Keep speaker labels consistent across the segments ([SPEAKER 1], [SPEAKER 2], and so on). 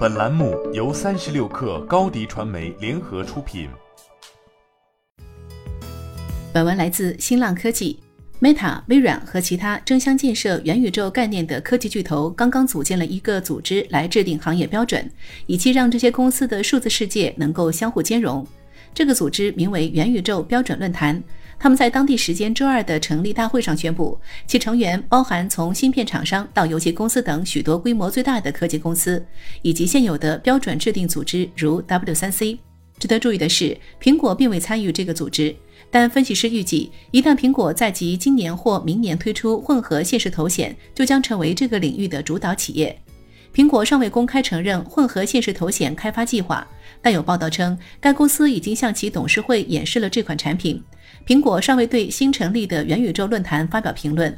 [SPEAKER 1] 本栏目由三十六氪高低传媒联合出品。
[SPEAKER 2] 本文来自新浪科技。Meta、微软和其他争相建设元宇宙概念的科技巨头刚刚组建了一个组织来制定行业标准，以期让这些公司的数字世界能够相互兼容。这个组织名为元宇宙标准论坛。他们在当地时间周二的成立大会上宣布，其成员包含从芯片厂商到游戏公司等许多规模最大的科技公司，以及现有的标准制定组织如 W3C。值得注意的是，苹果并未参与这个组织，但分析师预计，一旦苹果在即今年或明年推出混合现实头显，就将成为这个领域的主导企业。苹果尚未公开承认混合现实头显开发计划，但有报道称，该公司已经向其董事会演示了这款产品。苹果尚未对新成立的元宇宙论坛发表评论。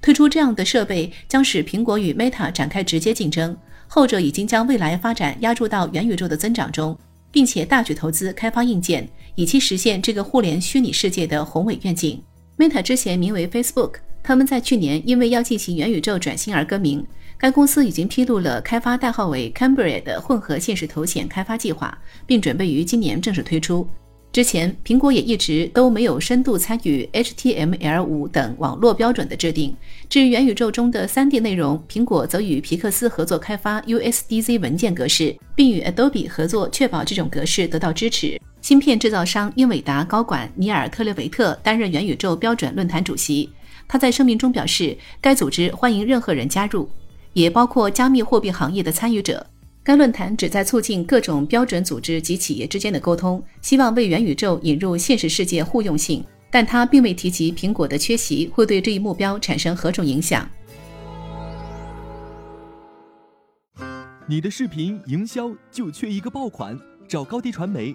[SPEAKER 2] 推出这样的设备将使苹果与 Meta 展开直接竞争，后者已经将未来发展压注到元宇宙的增长中，并且大举投资开发硬件，以期实现这个互联虚拟世界的宏伟愿景。Meta 之前名为 Facebook，他们在去年因为要进行元宇宙转型而更名。该公司已经披露了开发代号为 Cambria 的混合现实头显开发计划，并准备于今年正式推出。之前，苹果也一直都没有深度参与 HTML5 等网络标准的制定。至于元宇宙中的 3D 内容，苹果则与皮克斯合作开发 USDZ 文件格式，并与 Adobe 合作确保这种格式得到支持。芯片制造商英伟达高管尼尔·特雷维特担任元宇宙标准论坛主席。他在声明中表示，该组织欢迎任何人加入，也包括加密货币行业的参与者。该论坛旨在促进各种标准组织及企业之间的沟通，希望为元宇宙引入现实世界互用性。但他并未提及苹果的缺席会对这一目标产生何种影响。
[SPEAKER 3] 你的视频营销就缺一个爆款，找高低传媒，